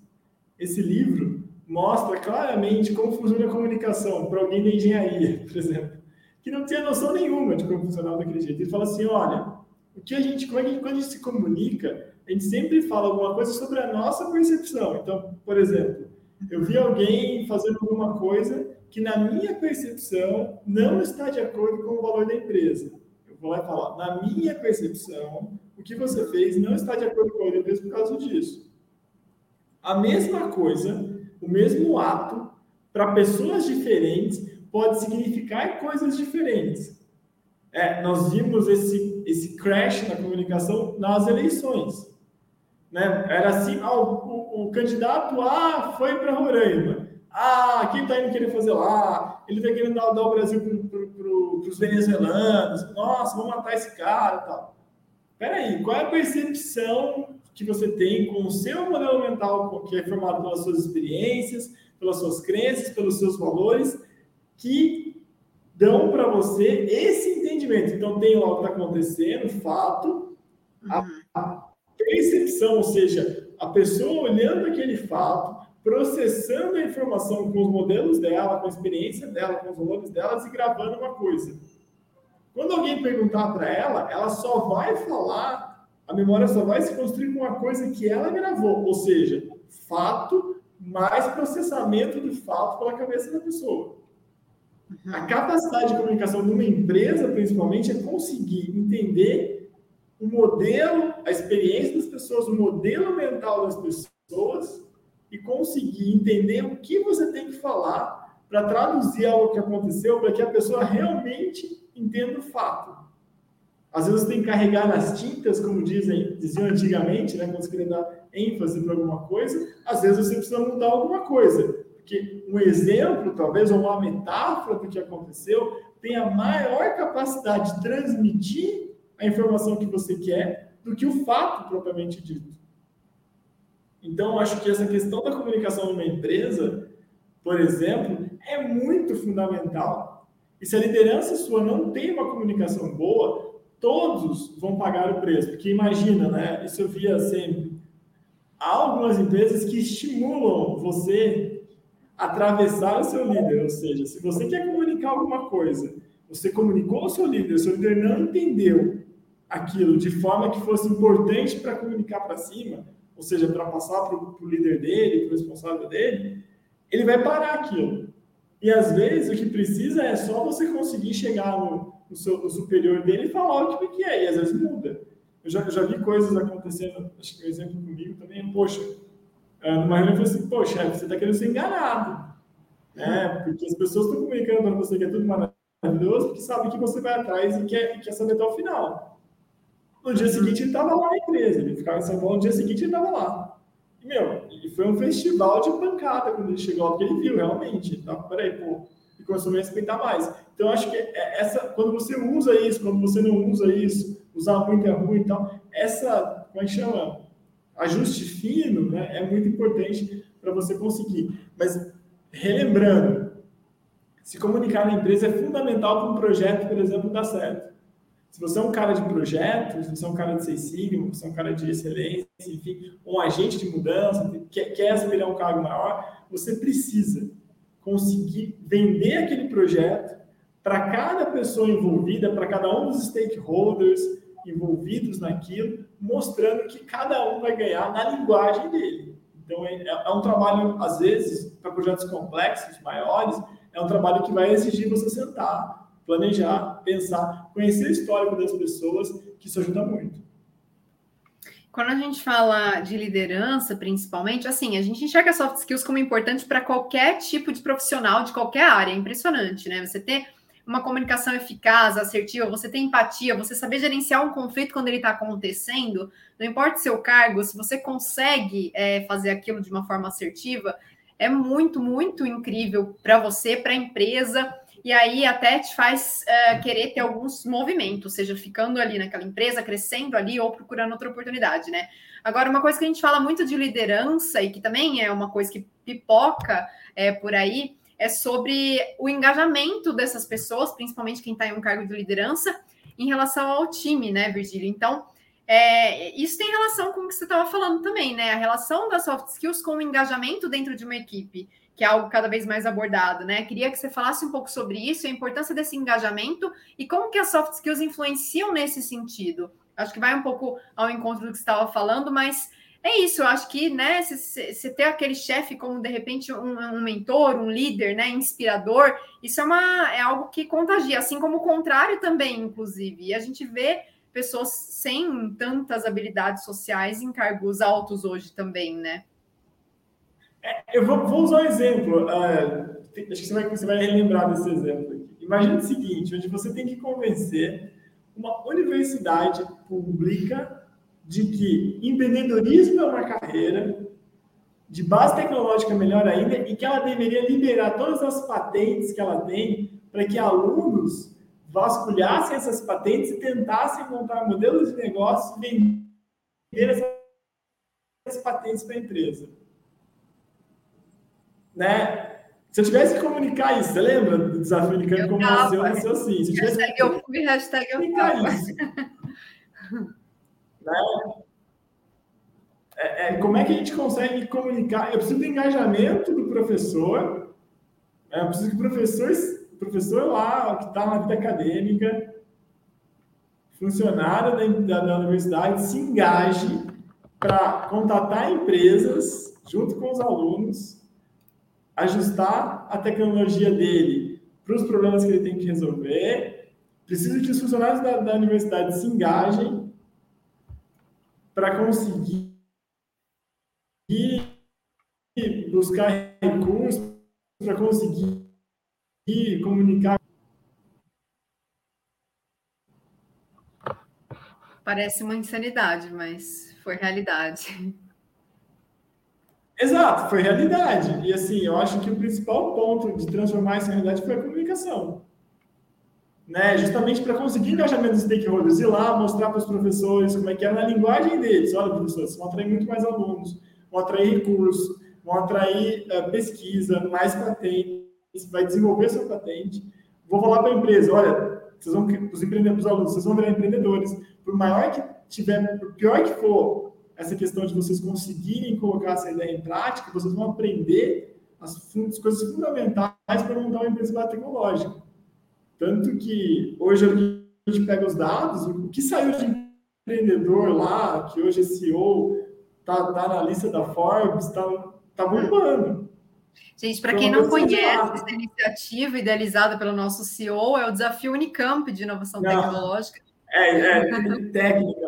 S2: Esse livro mostra claramente como funciona a comunicação para alguém da engenharia, por exemplo, que não tinha noção nenhuma de como funcionava daquele jeito. Ele fala assim, olha, o que a gente, como é que, quando a gente se comunica, a gente sempre fala alguma coisa sobre a nossa percepção. Então, por exemplo, eu vi alguém fazendo alguma coisa que, na minha percepção, não está de acordo com o valor da empresa. Eu vou lá e falar, na minha percepção, o que você fez não está de acordo com a da empresa por causa disso. A mesma coisa, o mesmo ato, para pessoas diferentes, pode significar coisas diferentes. É, nós vimos esse, esse crash na comunicação nas eleições. Né? Era assim, ah, o, o, o, candidato A foi para Roraima. Ah, quem está indo querer fazer lá? Ele está querendo dar, dar, o Brasil para os venezuelanos. Nossa, vamos matar esse cara e tal. Peraí, qual é a percepção que você tem com o seu modelo mental, que é formado pelas suas experiências, pelas suas crenças, pelos seus valores, que dão para você esse entendimento. Então, tem lá o que está acontecendo, fato, uhum. a percepção, ou seja, a pessoa olhando aquele fato, processando a informação com os modelos dela, com a experiência dela, com os valores delas e gravando uma coisa. Quando alguém perguntar para ela, ela só vai falar, a memória só vai se construir com uma coisa que ela gravou, ou seja, fato mais processamento do fato pela cabeça da pessoa. Uhum. A capacidade de comunicação de uma empresa, principalmente, é conseguir entender o modelo, a experiência das pessoas, o modelo mental das pessoas e conseguir entender o que você tem que falar para traduzir algo que aconteceu para que a pessoa realmente entenda o fato. Às vezes você tem que carregar nas tintas, como dizem, diziam antigamente, né, quando você queria dar ênfase para alguma coisa, às vezes você precisa mudar alguma coisa. Porque um exemplo, talvez, ou uma metáfora do que aconteceu, tem a maior capacidade de transmitir a informação que você quer do que o fato propriamente dito. Então, acho que essa questão da comunicação numa empresa, por exemplo, é muito fundamental. E se a liderança sua não tem uma comunicação boa, todos vão pagar o preço. Porque imagina, né? Isso eu via sempre. Há algumas empresas que estimulam você a atravessar o seu líder. Ou seja, se você quer comunicar alguma coisa, você comunicou ao seu líder, o seu líder não entendeu, aquilo de forma que fosse importante para comunicar para cima, ou seja, para passar para o líder dele, para o responsável dele, ele vai parar aquilo. E às vezes o que precisa é só você conseguir chegar no, no, seu, no superior dele e falar o que é, e às vezes muda. Eu já, eu já vi coisas acontecendo, acho que um exemplo comigo também, é, poxa, ah, numa reunião eu falei assim, poxa, você está querendo ser enganado. Né? Porque as pessoas estão comunicando para você que é tudo maravilhoso, porque sabem que você vai atrás e quer, e quer saber até o final. No dia seguinte ele estava lá na empresa, ele ficava em São Paulo, no dia seguinte ele estava lá. E, meu, e foi um festival de pancada quando ele chegou, porque ele viu realmente. Então, peraí, pô, e começou a me respeitar mais. Então, acho que é essa, quando você usa isso, quando você não usa isso, usar muito é ruim e tal, essa, como é que chama? Ajuste fino, né, é muito importante para você conseguir. Mas, relembrando, se comunicar na empresa é fundamental para um projeto, por exemplo, dar certo. Se você é um cara de projetos, se você é um cara de Seis Sigma, se você é um cara de excelência, enfim, um agente de mudança, quer, quer aspirar um cargo maior, você precisa conseguir vender aquele projeto para cada pessoa envolvida, para cada um dos stakeholders envolvidos naquilo, mostrando que cada um vai ganhar na linguagem dele. Então, é, é um trabalho, às vezes, para projetos complexos, maiores, é um trabalho que vai exigir você sentar, planejar, pensar, conhecer o histórico das pessoas, que isso ajuda muito.
S1: Quando a gente fala de liderança, principalmente, assim, a gente enxerga soft skills como importante para qualquer tipo de profissional, de qualquer área. É impressionante, né? Você ter uma comunicação eficaz, assertiva, você ter empatia, você saber gerenciar um conflito quando ele está acontecendo, não importa o seu cargo, se você consegue é, fazer aquilo de uma forma assertiva, é muito, muito incrível para você, para a empresa e aí até te faz uh, querer ter alguns movimentos, seja ficando ali naquela empresa, crescendo ali ou procurando outra oportunidade, né? Agora, uma coisa que a gente fala muito de liderança e que também é uma coisa que pipoca é, por aí, é sobre o engajamento dessas pessoas, principalmente quem está em um cargo de liderança, em relação ao time, né, Virgílio? Então, é, isso tem relação com o que você estava falando também, né? A relação das soft skills com o engajamento dentro de uma equipe que é algo cada vez mais abordado, né? Queria que você falasse um pouco sobre isso, a importância desse engajamento e como que as soft skills influenciam nesse sentido. Acho que vai um pouco ao encontro do que você estava falando, mas é isso, eu acho que, né, você ter aquele chefe como, de repente, um, um, mentor, um líder, né, inspirador, isso é, uma, é algo que contagia, assim como o contrário também, inclusive. E a gente vê pessoas sem tantas habilidades sociais em cargos altos hoje também, né?
S2: Eu vou, vou, usar um exemplo. Uh, acho que você vai, você vai relembrar desse exemplo. Aqui. Imagina o seguinte, onde você tem que convencer uma universidade pública de que empreendedorismo é uma carreira de base tecnológica melhor ainda e que ela deveria liberar todas as patentes que ela tem para que alunos vasculhassem essas patentes e tentassem montar modelos de negócio e vender essas patentes para a empresa né? Se eu tivesse que comunicar isso, você lembra do desafio de campo como nasceu, nasceu assim? Se eu tivesse
S1: hashtag eu fui, hashtag eu
S2: isso. né? É, é, como é que a gente consegue comunicar? Eu preciso do engajamento do professor, né? eu preciso que o professor, professor lá, que está na vida acadêmica, funcionário da, da universidade, se engaje para contatar empresas junto com os alunos ajustar a tecnologia dele para os problemas que ele tem que resolver. Preciso que os funcionários da, da universidade se engajem para conseguir buscar recursos, para conseguir comunicar.
S1: Parece uma insanidade, mas foi realidade.
S2: Exato, foi realidade. E assim, eu acho que o principal ponto de transformar em realidade foi a comunicação. Né? Justamente para conseguir engajamento dos stakeholders, ir lá mostrar para os professores como é que é na linguagem deles. Olha, professores, vão atrair muito mais alunos, vão atrair recursos, vão atrair uh, pesquisa, mais patentes, vai desenvolver sua patente. Vou falar para a empresa, olha, vocês vão, os empreendedores, os alunos, vocês vão virar empreendedores. Por maior que tiver, por pior que for essa questão de vocês conseguirem colocar essa ideia em prática, vocês vão aprender as, as coisas fundamentais para montar uma empresa tecnológica. Tanto que hoje a gente pega os dados, o que saiu de empreendedor lá, que hoje é CEO, tá, tá na lista da Forbes, está tá bombando.
S1: Gente, para então, quem não conhece essa iniciativa idealizada pelo nosso CEO, é o Desafio Unicamp de Inovação não. Tecnológica.
S2: É, é tecnicamente.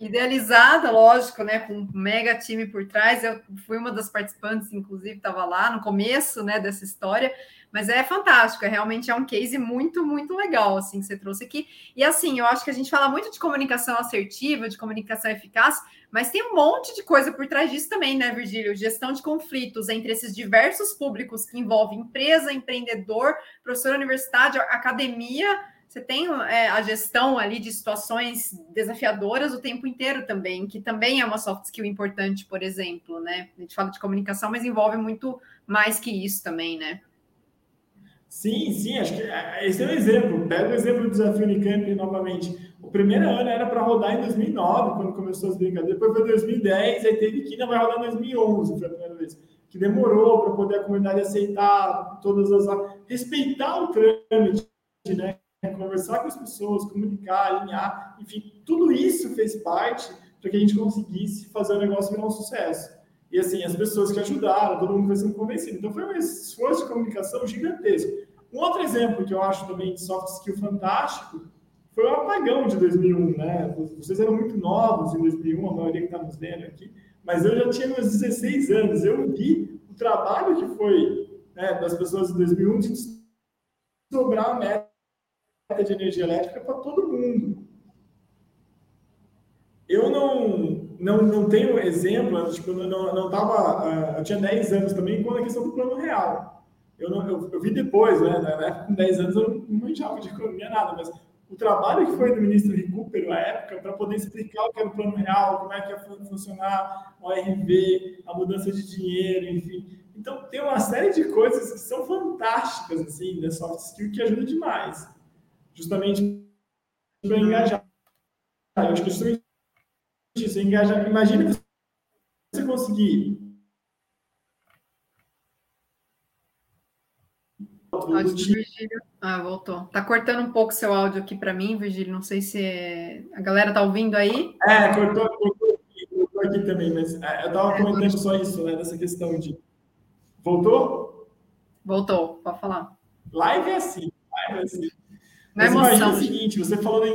S1: Idealizada, lógico, né, com um mega time por trás. Eu fui uma das participantes, inclusive, estava lá no começo, né, dessa história. Mas é fantástico, é realmente é um case muito, muito legal, assim, que você trouxe aqui. E assim, eu acho que a gente fala muito de comunicação assertiva, de comunicação eficaz, mas tem um monte de coisa por trás disso também, né, Virgílio? Gestão de conflitos entre esses diversos públicos que envolvem empresa, empreendedor, professor universitário, academia, você tem é, a gestão ali de situações desafiadoras o tempo inteiro também, que também é uma soft skill importante, por exemplo, né? A gente fala de comunicação, mas envolve muito mais que isso também, né?
S2: Sim, sim, acho que é, esse é um exemplo. Pega o exemplo do desafio Unicamp novamente. O primeiro ano era para rodar em 2009, quando começou as brincadeiras. Depois foi 2010, aí teve que ainda vai rodar em 2011, foi a primeira vez. Que demorou para poder a comunidade aceitar todas as. respeitar o trâmite, né? Conversar com as pessoas, comunicar, alinhar, enfim, tudo isso fez parte para que a gente conseguisse fazer o negócio virar um sucesso. E assim, as pessoas que ajudaram, todo mundo foi sendo convencido. Então foi um esforço de comunicação gigantesco. Um outro exemplo que eu acho também de soft skill fantástico foi o apagão de 2001, né? Vocês eram muito novos em 2001, a maioria que está nos vendo aqui, mas eu já tinha meus 16 anos. Eu vi o trabalho que foi né, das pessoas em 2001 de dobrar a meta de energia elétrica para todo mundo. Eu não, não, não tenho exemplo, tipo, não, não tava, ah, eu tinha 10 anos também com a questão do plano real. Eu, não, eu, eu vi depois, né? Na época, com 10 anos, eu não manjava de economia nada, mas o trabalho que foi do ministro Recupero à época para poder explicar o que era o plano real, como é que ia funcionar o ARV, a mudança de dinheiro, enfim. Então, tem uma série de coisas que são fantásticas, assim, da soft skill que ajuda demais. Justamente para engajar. Eu acho que justamente isso, engajar. Imagina você conseguir
S1: Áudio do Virgílio. Ah, voltou. Tá cortando um pouco seu áudio aqui para mim, Virgílio. Não sei se a galera tá ouvindo aí.
S2: É, cortou, cortou, cortou aqui também, mas é, eu tava é, comentando só isso, né? Dessa questão de. Voltou?
S1: Voltou, pode falar.
S2: Live é assim, live é assim. Na mas emoção. imagina o seguinte: você falou do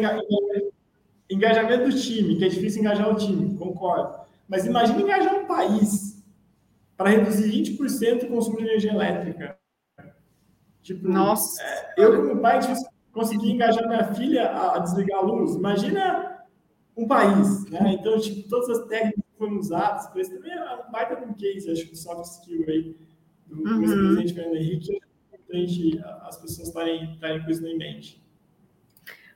S2: engajamento do time, que é difícil engajar o time, concordo. Mas imagina engajar um país para reduzir 20% o consumo de energia elétrica. Tipo, Nossa. É, eu, como pai, consegui engajar minha filha a, a, desligar a luz. Imagina um país, né? Então, tipo, todas as técnicas que foram usadas, por isso também é um baita de um case, acho que soft skill aí do uhum. presidente Fernando Henrique. É importante as pessoas estarem com isso em mente.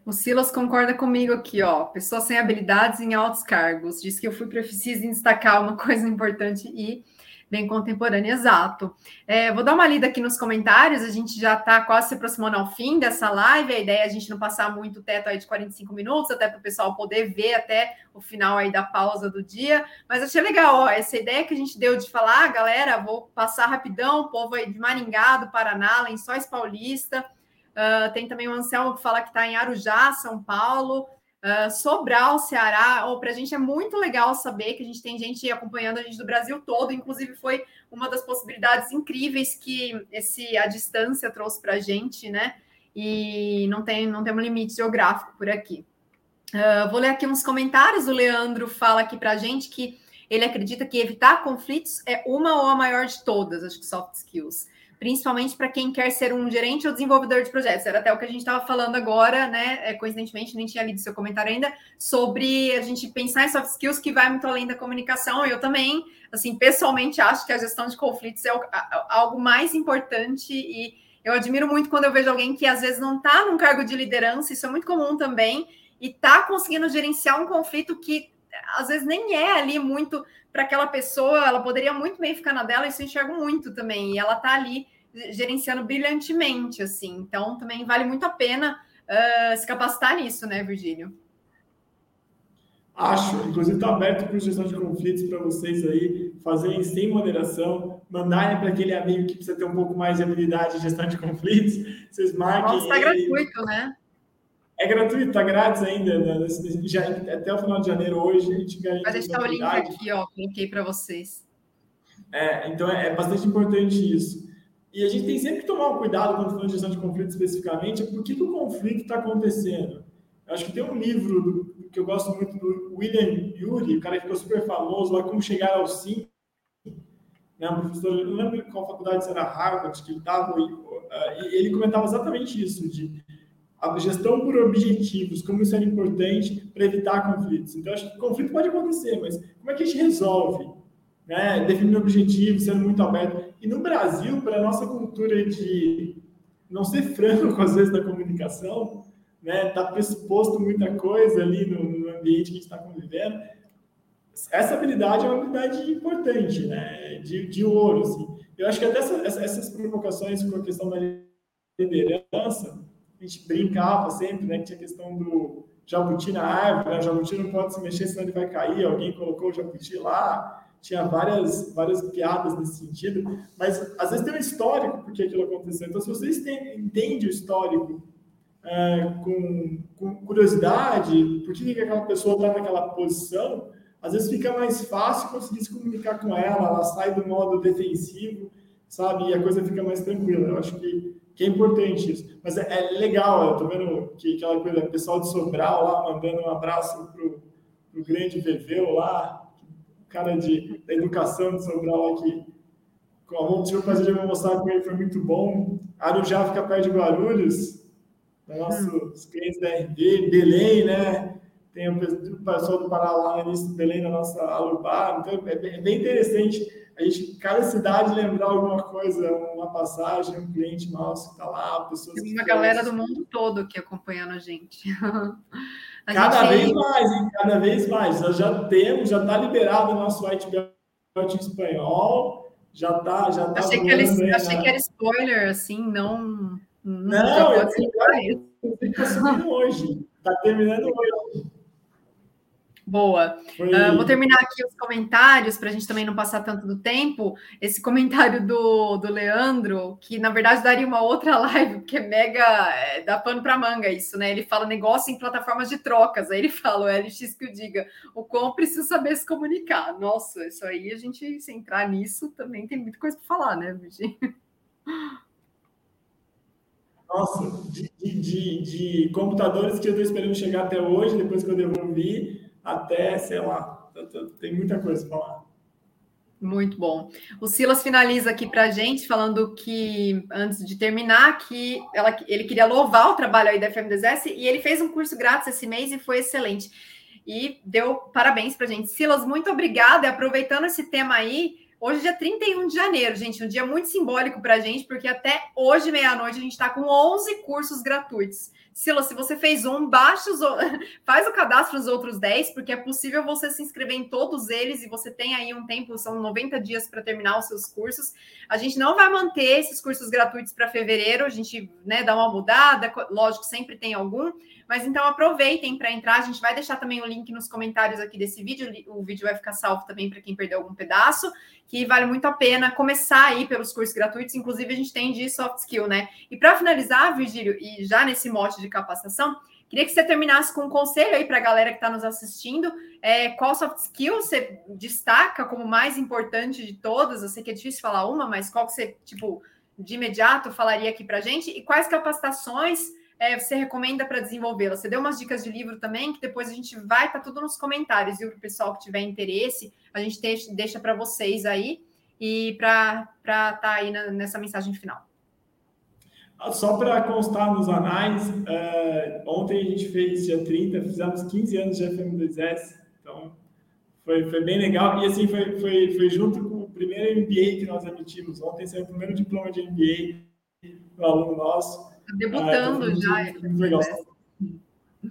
S1: O Silas concorda comigo aqui, ó. Pessoa sem habilidades em altos cargos. Diz que eu fui preciso destacar uma coisa importante e bem contemporânea, exato. É, vou dar uma lida aqui nos comentários, a gente já está quase se aproximando ao fim dessa live, a ideia é a gente não passar muito o teto aí de 45 minutos, até para o pessoal poder ver até o final aí da pausa do dia, mas achei legal, ó, essa ideia que a gente deu de falar, galera, vou passar rapidão, o povo aí de Maringá, do Paraná, Lençóis Paulista, uh, tem também o Anselmo que fala que está em Arujá, São Paulo, Uh, Sobral, Ceará, oh, para a gente é muito legal saber que a gente tem gente acompanhando a gente do Brasil todo, inclusive foi uma das possibilidades incríveis que esse a distância trouxe para a gente, né? E não tem não tem um limite geográfico por aqui. Uh, vou ler aqui uns comentários. O Leandro fala aqui para a gente que ele acredita que evitar conflitos é uma ou a maior de todas, acho que soft skills principalmente para quem quer ser um gerente ou desenvolvedor de projetos. Era até o que a gente estava falando agora, né? É, coincidentemente, nem tinha lido seu comentário ainda, sobre a gente pensar em soft skills que vai muito além da comunicação. Eu também, assim, pessoalmente acho que a gestão de conflitos é algo mais importante e eu admiro muito quando eu vejo alguém que às vezes não está num cargo de liderança, isso é muito comum também, e está conseguindo gerenciar um conflito que às vezes nem é ali muito para aquela pessoa, ela poderia muito bem ficar na dela, isso eu enxergo muito também, e ela está ali gerenciando brilhantemente, assim, então também vale muito a pena uh, se capacitar nisso, né, Virgílio?
S2: Acho, inclusive está aberto para gestão de conflitos para vocês aí fazerem sem moderação, mandarem para aquele amigo que precisa ter um pouco mais de habilidade de gestão de conflitos, vocês marquem.
S1: Está gratuito, né?
S2: É gratuito, tá grátis ainda. Né? Já, até o final de janeiro hoje a gente
S1: ganha. Vai deixar o link aqui, ó. Coloquei para vocês.
S2: É, então é, é, bastante importante isso. E a gente tem sempre que tomar um cuidado quando falando de gestão de conflito especificamente, por que, que o conflito está acontecendo. Eu acho que tem um livro do, que eu gosto muito do William Yuri, o cara que ficou super famoso lá, Como Chegar ao Sim. Né, um professor, eu não lembro qual faculdade era Harvard que ele estava, ele comentava exatamente isso, de a gestão por objetivos, como isso é importante para evitar conflitos. Então, acho que conflito pode acontecer, mas como é que a gente resolve? Né? Definindo objetivos, sendo muito aberto. E no Brasil, para a nossa cultura de não ser franco, às vezes, na comunicação, né? Tá pressuposto muita coisa ali no, no ambiente que a gente está convivendo. Essa habilidade é uma habilidade importante, né? De, de ouro, assim. Eu acho que até essa, essas provocações com a questão da liderança, a gente brincava sempre, né? Que tinha a questão do jabuti na árvore, né? jabuti não pode se mexer, senão ele vai cair, alguém colocou o jabuti lá. Tinha várias, várias piadas nesse sentido, mas às vezes tem um histórico porque aquilo aconteceu. Então, se vocês entendem o histórico é, com, com, curiosidade, por que, que aquela pessoa está naquela posição, às vezes fica mais fácil conseguir se comunicar com ela, ela sai do modo defensivo, sabe? E a coisa fica mais tranquila. Eu acho que, que é importante isso. Mas é, é legal, eu tô vendo que aquela coisa, o pessoal de Sobral lá mandando um abraço pro, pro grande Veveu lá, o cara de, da educação de Sobral aqui. Com a tive o prazer de almoçar com ele, foi muito bom. Arujá fica perto de Guarulhos, nossos hum. clientes da RD, Belém, né? Tem o pessoal do Pará lá no início do Belém, na nossa Alubá. Então, é bem, é bem interessante a gente, cada cidade, lembrar alguma coisa, uma passagem, um cliente nosso que está lá, pessoas.
S1: Tem uma galera do mundo todo aqui acompanhando a gente.
S2: A cada gente... vez mais, hein? cada vez mais. Nós já temos, já está liberado o nosso white belt em espanhol, já está. Já tá
S1: achei, que era, achei que era spoiler, assim, não.
S2: Não, não eu, eu, eu, eu, hoje. Está terminando hoje.
S1: Boa. Uh, vou terminar aqui os comentários para a gente também não passar tanto do tempo. Esse comentário do, do Leandro, que na verdade daria uma outra live, porque é mega é, dá pano para manga isso, né? Ele fala negócio em plataformas de trocas. Aí ele fala, o LX que o diga, o quão precisa saber se comunicar. Nossa, isso aí a gente, se entrar nisso, também tem muita coisa para falar, né, Virginia?
S2: Nossa, de, de, de, computadores que eu estou esperando chegar até hoje, depois que eu devolvi até, sei lá, tem muita coisa para falar.
S1: Muito bom. O Silas finaliza aqui para a gente, falando que, antes de terminar, que ela, ele queria louvar o trabalho aí da FMDS e ele fez um curso grátis esse mês e foi excelente. E deu parabéns para a gente. Silas, muito obrigada. E aproveitando esse tema aí, hoje é dia 31 de janeiro, gente, um dia muito simbólico para a gente, porque até hoje, meia-noite, a gente está com 11 cursos gratuitos. Sila, se você fez um, baixa os, faz o cadastro nos outros 10, porque é possível você se inscrever em todos eles e você tem aí um tempo, são 90 dias para terminar os seus cursos. A gente não vai manter esses cursos gratuitos para fevereiro, a gente né, dá uma mudada, lógico, sempre tem algum, mas então aproveitem para entrar. A gente vai deixar também o link nos comentários aqui desse vídeo, o vídeo vai ficar salvo também para quem perdeu algum pedaço que vale muito a pena começar aí pelos cursos gratuitos, inclusive a gente tem de soft skill, né? E para finalizar, Virgílio, e já nesse mote de capacitação, queria que você terminasse com um conselho aí para a galera que está nos assistindo. É, qual soft skill você destaca como mais importante de todas? Eu sei que é difícil falar uma, mas qual que você, tipo, de imediato falaria aqui para gente? E quais capacitações é, você recomenda para desenvolvê-la? Você deu umas dicas de livro também, que depois a gente vai, tá tudo nos comentários? Para o pessoal que tiver interesse, a gente deixa, deixa para vocês aí e para estar tá aí na, nessa mensagem final.
S2: Ah, só para constar nos anais, uh, ontem a gente fez dia 30, fizemos 15 anos de FM2S, então foi, foi bem legal. E assim, foi, foi, foi junto com o primeiro MBA que nós emitimos. Ontem saiu o primeiro diploma de MBA do aluno nosso.
S1: Tá debutando ah, já. Muito legal.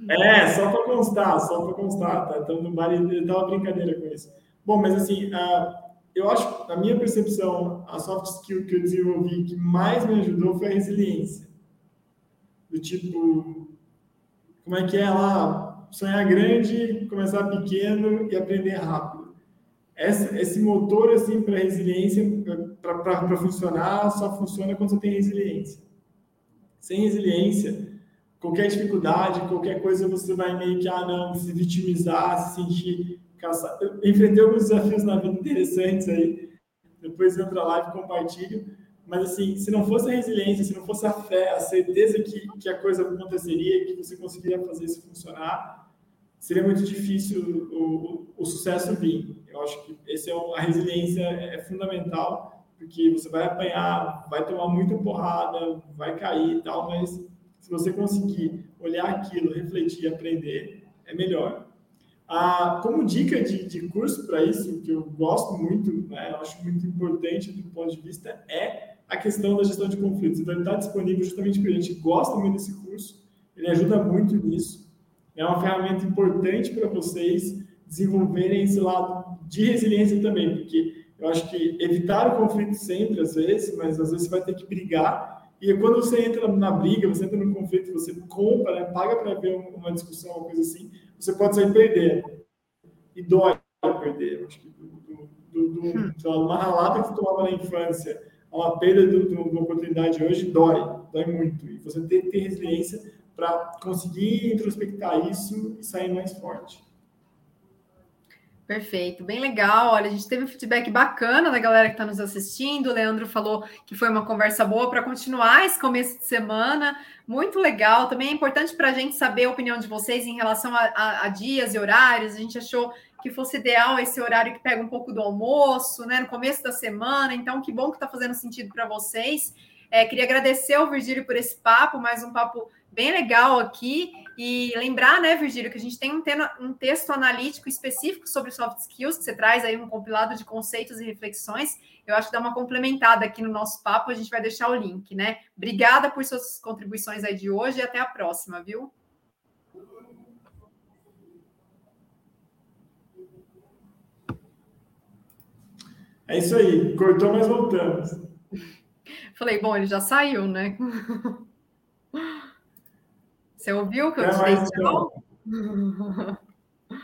S2: É, só para constar, só para constar, tá? Então, no uma brincadeira com isso. Bom, mas assim, uh, eu acho, na minha percepção, a soft skill que eu desenvolvi que mais me ajudou foi a resiliência. Do tipo, como é que é lá, sonhar grande, começar pequeno e aprender rápido. Essa, esse motor, assim, para resiliência, para funcionar, só funciona quando você tem resiliência. Sem resiliência, qualquer dificuldade, qualquer coisa, você vai meio que, ah, não, se vitimizar, se sentir caçado. Eu enfrentei alguns desafios na vida interessantes aí, depois eu entro lá e compartilho. Mas, assim, se não fosse a resiliência, se não fosse a fé, a certeza que, que a coisa aconteceria, que você conseguiria fazer isso funcionar, seria muito difícil o, o, o sucesso vir. Eu acho que esse é a resiliência é fundamental porque você vai apanhar, vai tomar muita porrada, vai cair e tal, mas se você conseguir olhar aquilo, refletir, aprender, é melhor. Ah, como dica de, de curso para isso, que eu gosto muito, né, eu acho muito importante do ponto de vista, é a questão da gestão de conflitos. Então, ele está disponível justamente porque a gente gosta muito desse curso, ele ajuda muito nisso. É uma ferramenta importante para vocês desenvolverem esse lado de resiliência também, porque eu acho que evitar o conflito sempre, às vezes, mas às vezes você vai ter que brigar. E quando você entra na briga, você entra no conflito, você compra, né, paga para ver uma discussão, uma coisa assim, você pode sair perdendo. E dói perder. Eu acho que do, do, do, hum. uma ralada que você tomava na infância, uma perda de uma oportunidade hoje, dói. Dói muito. E você tem que ter resiliência para conseguir introspectar isso e sair mais forte.
S1: Perfeito, bem legal. Olha, a gente teve um feedback bacana da galera que está nos assistindo. O Leandro falou que foi uma conversa boa para continuar esse começo de semana. Muito legal. Também é importante para a gente saber a opinião de vocês em relação a, a, a, dias e horários. A gente achou que fosse ideal esse horário que pega um pouco do almoço, né? No começo da semana. Então, que bom que está fazendo sentido para vocês. É, queria agradecer ao Virgílio por esse papo, mais um papo bem legal aqui. E lembrar, né, Virgílio, que a gente tem um, um, texto analítico específico sobre soft skills, que você traz aí um compilado de conceitos e reflexões. Eu acho que dá uma complementada aqui no nosso papo, a gente vai deixar o link, né? Obrigada por suas contribuições aí de hoje e até a próxima, viu?
S2: É isso aí, cortou, mas voltamos.
S1: Falei, bom, ele já saiu, né? Você ouviu que eu
S2: Até mais, tchau?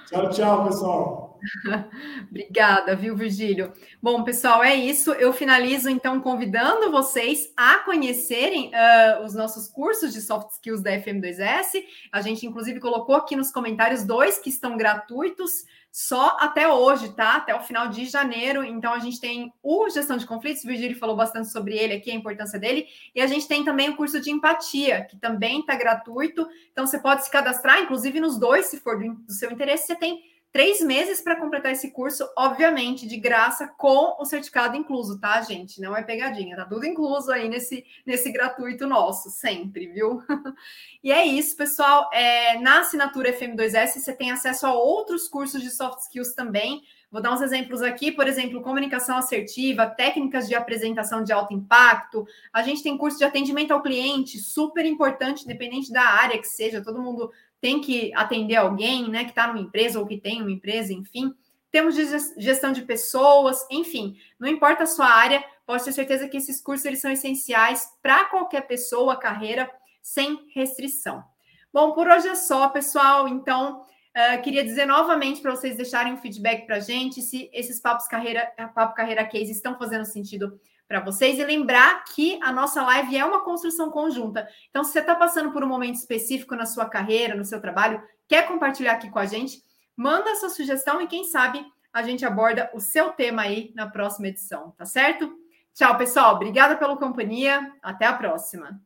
S2: tchau, tchau, pessoal.
S1: Obrigada, viu, Virgílio? Bom, pessoal, é isso. Eu finalizo então convidando vocês a conhecerem uh, os nossos cursos de soft skills da FM2S. A gente, inclusive, colocou aqui nos comentários dois que estão gratuitos só até hoje, tá? Até o final de janeiro. Então, a gente tem o Gestão de Conflitos, o Virgílio falou bastante sobre ele aqui, a importância dele. E a gente tem também o curso de empatia, que também está gratuito. Então, você pode se cadastrar, inclusive nos dois, se for do, do seu interesse. Você tem três meses para completar esse curso, obviamente, de graça, com o certificado incluso, tá, gente? Não é pegadinha, tá tudo incluso aí nesse, nesse gratuito nosso, sempre, viu? e é isso, pessoal. É, na assinatura FM2S, você tem acesso a outros cursos de soft skills também. Vou dar uns exemplos aqui, por exemplo, comunicação assertiva, técnicas de apresentação de alto impacto. A gente tem curso de atendimento ao cliente, super importante, independente da área que seja, todo mundo tem que atender alguém, né, que está numa empresa ou que tem uma empresa, enfim. Temos gestão de pessoas, enfim, não importa a sua área, pode ter certeza que esses cursos eles são essenciais para qualquer pessoa, carreira, sem restrição. Bom, por hoje é só, pessoal. Então, uh, queria dizer novamente para vocês deixarem um feedback para a gente se esses papos carreira, papo carreira case estão fazendo sentido para vocês e lembrar que a nossa live é uma construção conjunta. Então, se você está passando por um momento específico na sua carreira, no seu trabalho, quer compartilhar aqui com a gente, manda a sua sugestão e quem sabe a gente aborda o seu tema aí na próxima edição, tá certo? Tchau, pessoal. Obrigada pela companhia. Até a próxima.